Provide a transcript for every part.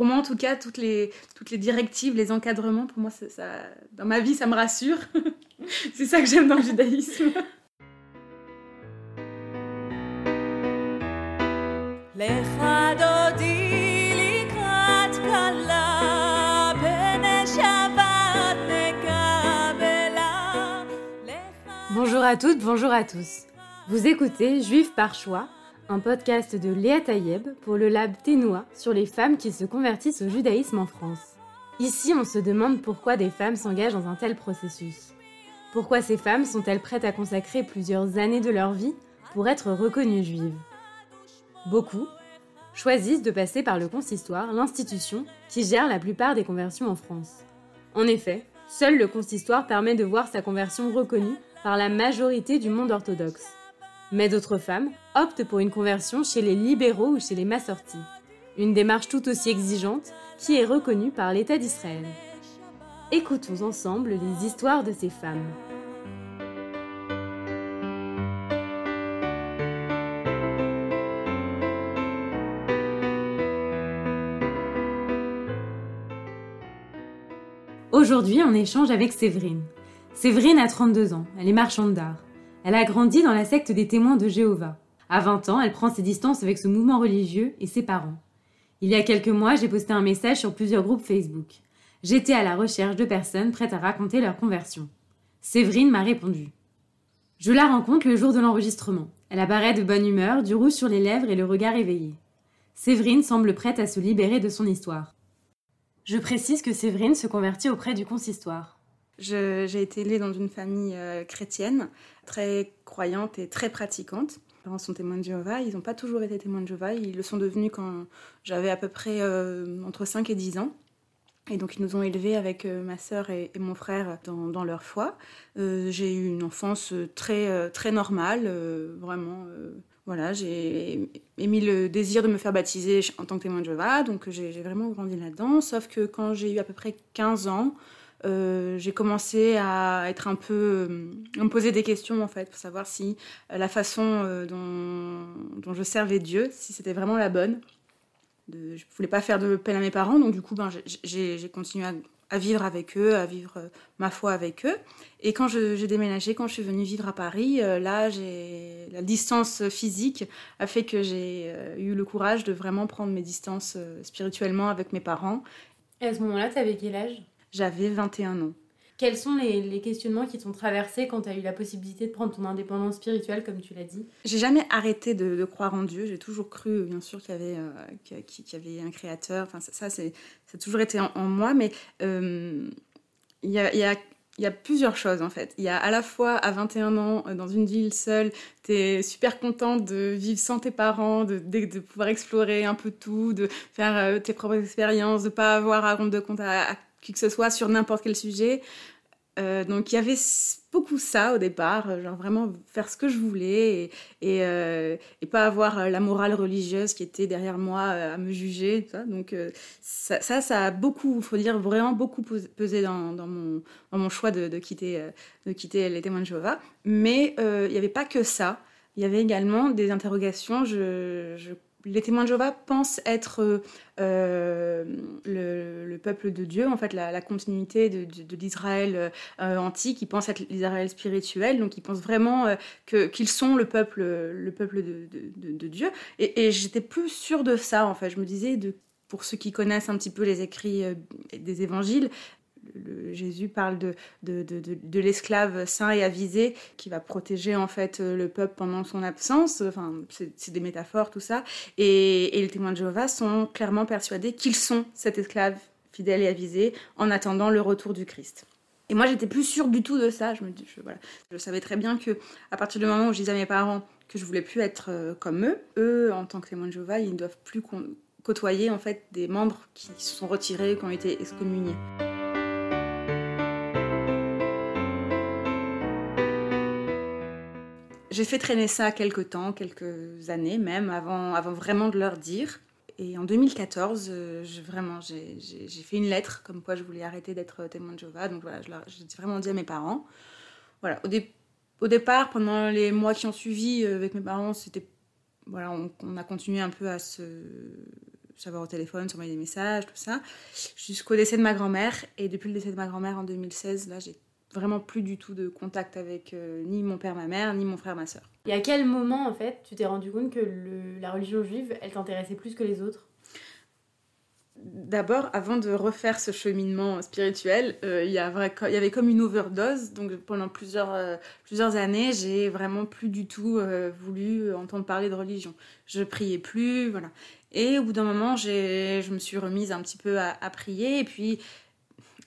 pour moi en tout cas, toutes les, directives, les encadrements, pour moi, dans ma vie, ça me rassure. c'est ça que j'aime dans le judaïsme. Bonjour à toutes, bonjour à tous. Vous écoutez Juif par choix, un podcast de Léa Tayeb pour le lab Ténois sur les femmes qui se convertissent au judaïsme en France. Ici, on se demande pourquoi des femmes s'engagent dans un tel processus. Pourquoi ces femmes sont-elles prêtes à consacrer plusieurs années de leur vie pour être reconnues juives? Beaucoup choisissent de passer par le consistoire, l'institution qui gère la plupart des conversions en France. En effet, seul le consistoire permet de voir sa conversion reconnue par la majorité du monde orthodoxe. Mais d'autres femmes optent pour une conversion chez les libéraux ou chez les massortis. Une démarche tout aussi exigeante qui est reconnue par l'État d'Israël. Écoutons ensemble les histoires de ces femmes. Aujourd'hui, on échange avec Séverine. Séverine a 32 ans, elle est marchande d'art. Elle a grandi dans la secte des témoins de Jéhovah. À 20 ans, elle prend ses distances avec ce mouvement religieux et ses parents. Il y a quelques mois, j'ai posté un message sur plusieurs groupes Facebook. J'étais à la recherche de personnes prêtes à raconter leur conversion. Séverine m'a répondu. Je la rencontre le jour de l'enregistrement. Elle apparaît de bonne humeur, du rouge sur les lèvres et le regard éveillé. Séverine semble prête à se libérer de son histoire. Je précise que Séverine se convertit auprès du consistoire. J'ai été élevée dans une famille euh, chrétienne, très croyante et très pratiquante. Mes parents sont témoins de Jéhovah, ils n'ont pas toujours été témoins de Jéhovah, ils le sont devenus quand j'avais à peu près euh, entre 5 et 10 ans. Et donc ils nous ont élevés avec euh, ma sœur et, mon frère dans, leur foi. j'ai eu une enfance très, très normale, vraiment. voilà, j'ai émis le désir de me faire baptiser en tant que témoin de Jéhovah, donc j'ai vraiment grandi là-dedans. Sauf que quand j'ai eu à peu près 15 ans, euh, j'ai commencé à être un peu euh, à me poser des questions en fait pour savoir si euh, la façon dont, je servais Dieu si c'était vraiment la bonne. Je voulais pas faire de peine à mes parents donc du coup ben, j'ai continué à, vivre avec eux à vivre ma foi avec eux. Et quand j'ai déménagé quand je suis venue vivre à Paris là la distance physique a fait que j'ai eu le courage de vraiment prendre mes distances spirituellement avec mes parents. Et à ce moment-là tu avais quel âge? J'avais 21 ans. Quels sont les, questionnements qui t'ont traversé quand tu as eu la possibilité de prendre ton indépendance spirituelle, comme tu l'as dit? J'ai jamais arrêté de, croire en Dieu. J'ai toujours cru, bien sûr, qu'il y, avait, euh, qu'il y avait un créateur. Enfin, ça, c'est, ça a toujours été en, moi. Mais euh, il y, a, y, a, y, a, plusieurs choses, en fait. Il y a à la fois, à 21 ans, euh, dans une ville seule, tu es super contente de vivre sans tes parents, de, de, pouvoir explorer un peu tout, de faire tes propres expériences, de pas avoir à rendre de compte à qui que ce soit sur n'importe quel sujet. Euh, donc il y avait beaucoup ça au départ, euh, genre vraiment faire ce que je voulais et, euh, pas avoir la morale religieuse qui était derrière moi à me juger. Donc ça, ça, a beaucoup, il faut dire vraiment beaucoup pesé dans, mon, choix de, quitter, de quitter les témoins de Jéhovah. Mais il n'y avait pas que ça, il y avait également des interrogations. Je les témoins de Jéhovah pensent être euh, le, peuple de Dieu, en fait, la, continuité de, l'Israël euh, antique. Ils pensent être l'Israël spirituel, donc ils pensent vraiment euh, qu'ils sont le peuple, le peuple de, Dieu. Et, j'étais plus sûre de ça, en fait. Je me disais, pour ceux qui connaissent un petit peu les écrits des évangiles, Jésus parle de, de, de, l'esclave saint et avisé qui va protéger en fait le peuple pendant son absence. Enfin, c'est des métaphores, tout ça. Et, les témoins de Jéhovah sont clairement persuadés qu'ils sont cet esclave fidèle et avisé en attendant le retour du Christ. Et moi, j'étais plus sûre du tout de ça. Je me dis, je, voilà, je savais très bien que à partir du moment où je disais à mes parents que je voulais plus être euh, comme eux, eux, en tant que témoins de Jéhovah, ils ne doivent plus côtoyer en fait des membres qui se sont retirés, qui ont été excommuniés. J'ai fait traîner ça quelques temps, quelques années même, avant, vraiment de leur dire. Et en 2014, euh, vraiment, j'ai fait une lettre comme quoi je voulais arrêter d'être témoin de Jéhovah. Donc voilà, j'ai vraiment dit à mes parents. Voilà, au, départ, pendant les mois qui ont suivi euh, avec mes parents, c'était voilà, on, a continué un peu à se, savoir au téléphone, s'envoyer des messages, tout ça, jusqu'au décès de ma grand-mère. Et depuis le décès de ma grand-mère en 2016, là, j'ai vraiment plus du tout de contact avec euh, ni mon père, ma mère, ni mon frère, ma soeur. Et à quel moment, en fait, tu t'es rendu compte que la religion juive, elle t'intéressait plus que les autres? D'abord, avant de refaire ce cheminement spirituel, euh, il, y avait comme une overdose. Donc pendant plusieurs, euh, plusieurs années, j'ai vraiment plus du tout voulu entendre parler de religion. Je priais plus, voilà. Et au bout d'un moment, je me suis remise un petit peu à, à prier. Et puis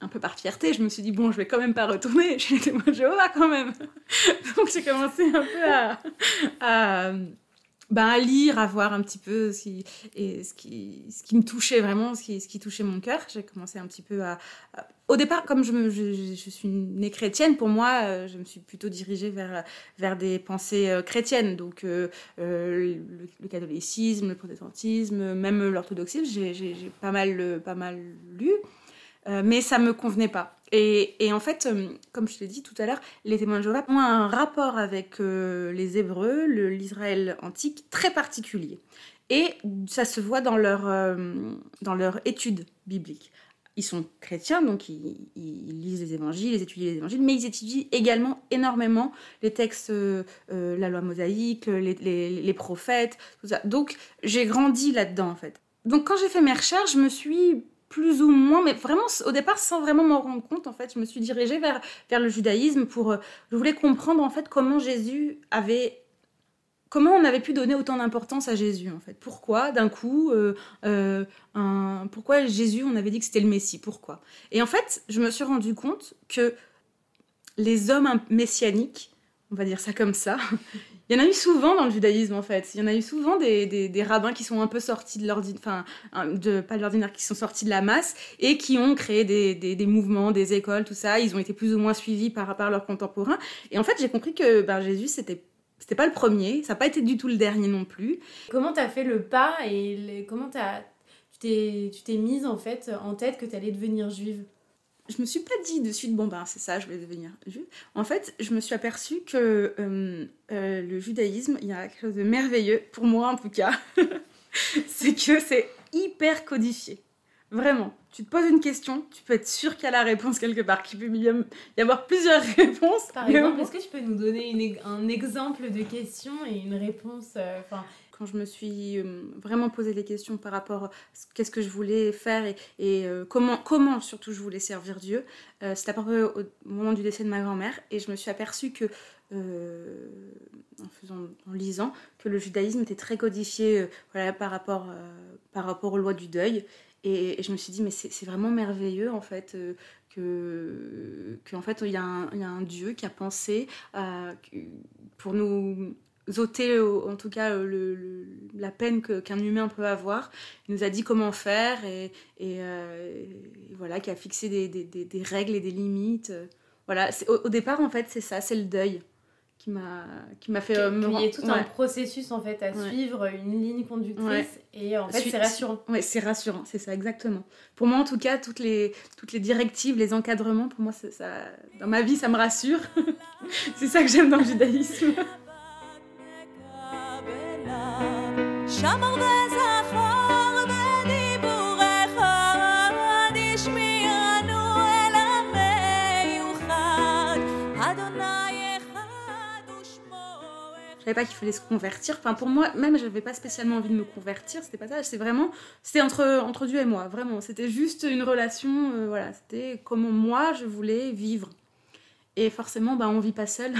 un peu par fierté, je me suis dit, bon, je vais quand même pas retourner chez les témoins de Jéhovah quand même. Donc j'ai commencé un peu à, ben, à, lire, à voir un petit peu qui, et ce qui, ce qui me touchait vraiment, ce qui, ce qui touchait mon cœur. J'ai commencé un petit peu à, Au départ, comme je, je, suis née chrétienne, pour moi, euh, je me suis plutôt dirigée vers, vers des pensées euh, chrétiennes. Donc euh, le, le, catholicisme, le protestantisme, même l'orthodoxie, j'ai pas mal, pas mal lu. Euh, mais ça me convenait pas. Et, en fait, euh, comme je l'ai dit tout à l'heure, les témoins de Jéhovah ont un rapport avec euh, les Hébreux, l'Israël antique, très particulier. Et ça se voit dans leur, dans leur étude biblique. Ils sont chrétiens, donc ils, lisent les évangiles, ils étudient les évangiles, mais ils étudient également énormément les textes, la loi mosaïque, les, les prophètes, tout ça. Donc j'ai grandi là-dedans en fait. Donc quand j'ai fait mes recherches, je me suis plus ou moins, mais vraiment au départ sans vraiment m'en rendre compte, en fait, je me suis dirigée vers, vers le judaïsme pour, euh, je voulais comprendre en fait comment Jésus avait, comment on avait pu donner autant d'importance à Jésus en fait. Pourquoi d'un coup, euh, euh, un, pourquoi Jésus, on avait dit que c'était le Messie, pourquoi? Et en fait, je me suis rendu compte que les hommes messianiques, on va dire ça comme ça, il y en a eu souvent dans le judaïsme en fait. Il y en a eu souvent des, des, rabbins qui sont un peu sortis de l'ordinaire, enfin, de, pas de l'ordinaire, qui sont sortis de la masse et qui ont créé des, des, mouvements, des écoles, tout ça. Ils ont été plus ou moins suivis par, par leurs contemporains. Et en fait, j'ai compris que ben, Jésus, c'était c'était pas le premier, ça n'a pas été du tout le dernier non plus. Comment tu as fait le pas et comment as, tu t'es mise en fait en tête que tu allais devenir juive? Je me suis pas dit de suite, bon ben c'est ça, je vais devenir juive. En fait, je me suis aperçue que euh, euh, le judaïsme, il y a quelque chose de merveilleux, pour moi en tout cas, c'est que c'est hyper codifié. Vraiment, tu te poses une question, tu peux être sûr qu'il y a la réponse quelque part, qu'il peut y avoir plusieurs réponses. Par exemple, est-ce que tu peux nous donner un exemple de question et une réponse euh, quand je me suis euh, vraiment posé des questions par rapport à qu'est-ce que je voulais faire et, euh, comment, comment surtout je voulais servir Dieu, euh, c'était à peu près au moment du décès de ma grand-mère et je me suis aperçue que, en, faisant, en lisant, que le judaïsme était très codifié voilà, par, rapport, par rapport aux lois du deuil. Et, je me suis dit, mais c'est vraiment merveilleux en fait que, que en fait il y, a un, y, a un Dieu qui a pensé pour nous ôter en tout cas la peine qu'un humain peut avoir. Il nous a dit comment faire et, euh, voilà, qui a fixé des, des, des, règles et des limites. Voilà, au, au, départ en fait c'est ça, c'est le deuil qui m'a qui m'a fait euh, me il y a tout un processus en fait à suivre une ligne conductrice et en fait c'est rassurant. Ouais c'est rassurant c'est ça exactement. Pour moi en tout cas toutes les toutes les directives les encadrements pour moi ça dans ma vie ça me rassure. C'est ça que j'aime dans le judaïsme pas qu'il fallait se convertir. Enfin, pour moi, même, j'avais pas spécialement envie de me convertir. C'était pas ça. C'est vraiment, c'était entre, entre Dieu et moi. Vraiment, c'était juste une relation. Euh, voilà, c'était comment moi je voulais vivre. Et forcément, bah, on vit pas seul.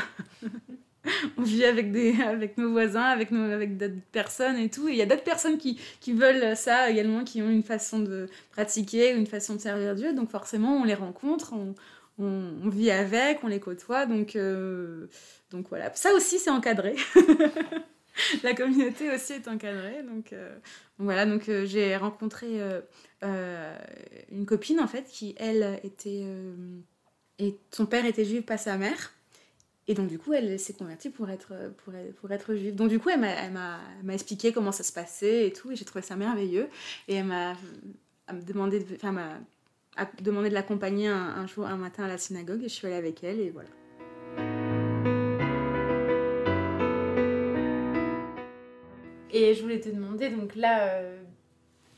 on vit avec, des, avec nos voisins, avec, avec d'autres personnes et tout. Et il y a d'autres personnes qui, qui, veulent ça également, qui ont une façon de pratiquer, une façon de servir Dieu. Donc forcément, on les rencontre, on, on, vit avec, on les côtoie. Donc, euh, donc voilà. Ça aussi, c'est encadré. La communauté aussi est encadrée. Donc, euh, voilà, donc euh, j'ai rencontré une copine en fait qui, elle, était... et son père était juif, pas sa mère. Et donc, du coup, elle s'est convertie pour être, pour, être juive. Donc, du coup, elle m'a expliqué comment ça se passait et tout. Et j'ai trouvé ça merveilleux. Et elle m'a demandé, de, enfin, m'a demandé de l'accompagner un, un, jour, un matin à la synagogue. Et je suis allée avec elle. Et voilà. Et je voulais te demander, donc là, euh,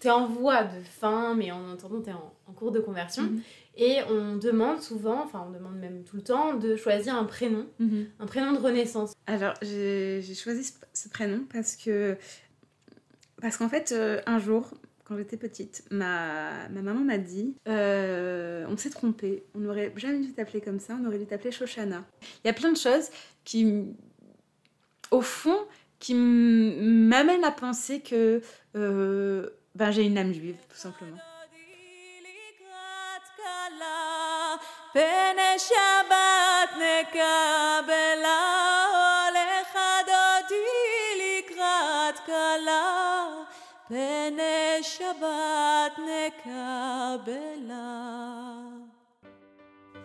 tu es en voie de fin, mais en attendant, tu es en, cours de conversion. Mhm. Et on demande souvent, enfin on demande même tout le temps, de choisir un prénom, mhm. un prénom de renaissance. Alors j'ai choisi ce, prénom parce que, parce qu'en fait, euh, un jour, quand j'étais petite, ma, ma maman m'a dit euh, on s'est trompé, on n'aurait jamais dû t'appeler comme ça, on aurait dû t'appeler Shoshana. Il y a plein de choses qui, au fond, qui m'amènent à penser que euh, ben, j'ai une âme juive, tout simplement.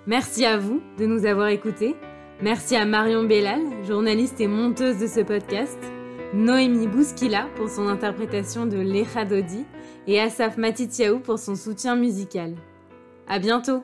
Merci à vous de nous avoir écoutés. Merci à Marion Bellal, journaliste et monteuse de ce podcast, Noémie Bouskila pour son interprétation de L'Echadodi et Asaf Matitiaou pour son soutien musical. À bientôt!